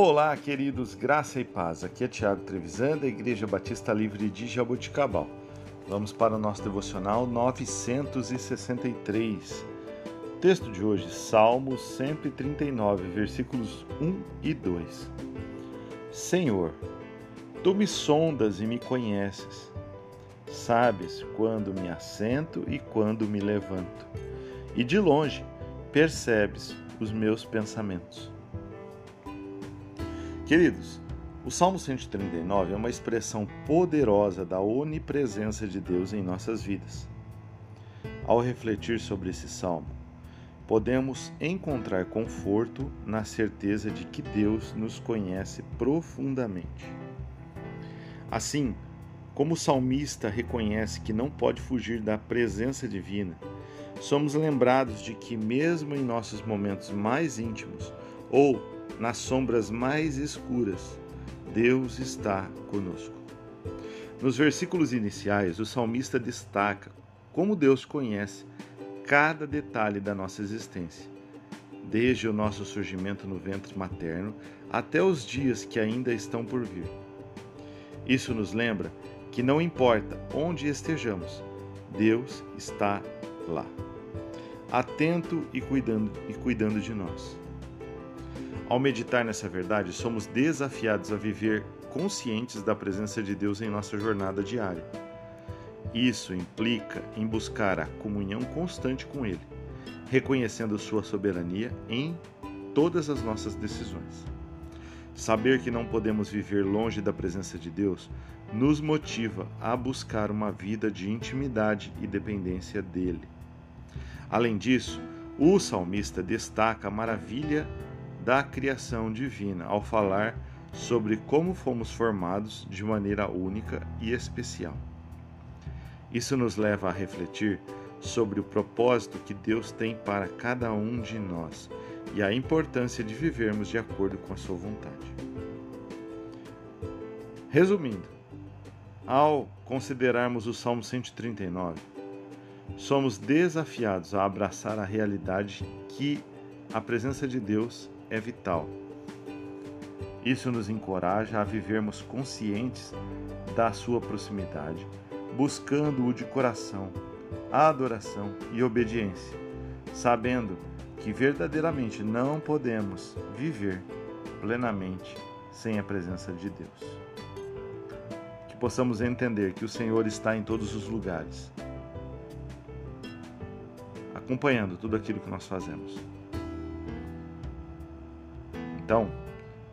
Olá, queridos, graça e paz. Aqui é Tiago Trevisan, da Igreja Batista Livre de Jaboticabal. Vamos para o nosso devocional 963. Texto de hoje, Salmos 139, versículos 1 e 2. Senhor, tu me sondas e me conheces. Sabes quando me assento e quando me levanto. E de longe percebes os meus pensamentos. Queridos, o Salmo 139 é uma expressão poderosa da onipresença de Deus em nossas vidas. Ao refletir sobre esse salmo, podemos encontrar conforto na certeza de que Deus nos conhece profundamente. Assim, como o salmista reconhece que não pode fugir da presença divina, somos lembrados de que, mesmo em nossos momentos mais íntimos ou nas sombras mais escuras, Deus está conosco. Nos versículos iniciais, o salmista destaca como Deus conhece cada detalhe da nossa existência, desde o nosso surgimento no ventre materno até os dias que ainda estão por vir. Isso nos lembra que não importa onde estejamos, Deus está lá, atento e cuidando, e cuidando de nós. Ao meditar nessa verdade, somos desafiados a viver conscientes da presença de Deus em nossa jornada diária. Isso implica em buscar a comunhão constante com Ele, reconhecendo Sua soberania em todas as nossas decisões. Saber que não podemos viver longe da presença de Deus nos motiva a buscar uma vida de intimidade e dependência dele. Além disso, o salmista destaca a maravilha da criação divina ao falar sobre como fomos formados de maneira única e especial. Isso nos leva a refletir sobre o propósito que Deus tem para cada um de nós e a importância de vivermos de acordo com a sua vontade. Resumindo, ao considerarmos o Salmo 139, somos desafiados a abraçar a realidade que a presença de Deus é vital. Isso nos encoraja a vivermos conscientes da sua proximidade, buscando-o de coração, adoração e obediência, sabendo que verdadeiramente não podemos viver plenamente sem a presença de Deus. Que possamos entender que o Senhor está em todos os lugares, acompanhando tudo aquilo que nós fazemos. Então,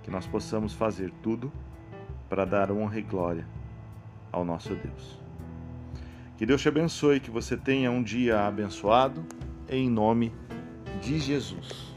que nós possamos fazer tudo para dar honra e glória ao nosso Deus. Que Deus te abençoe, que você tenha um dia abençoado, em nome de Jesus.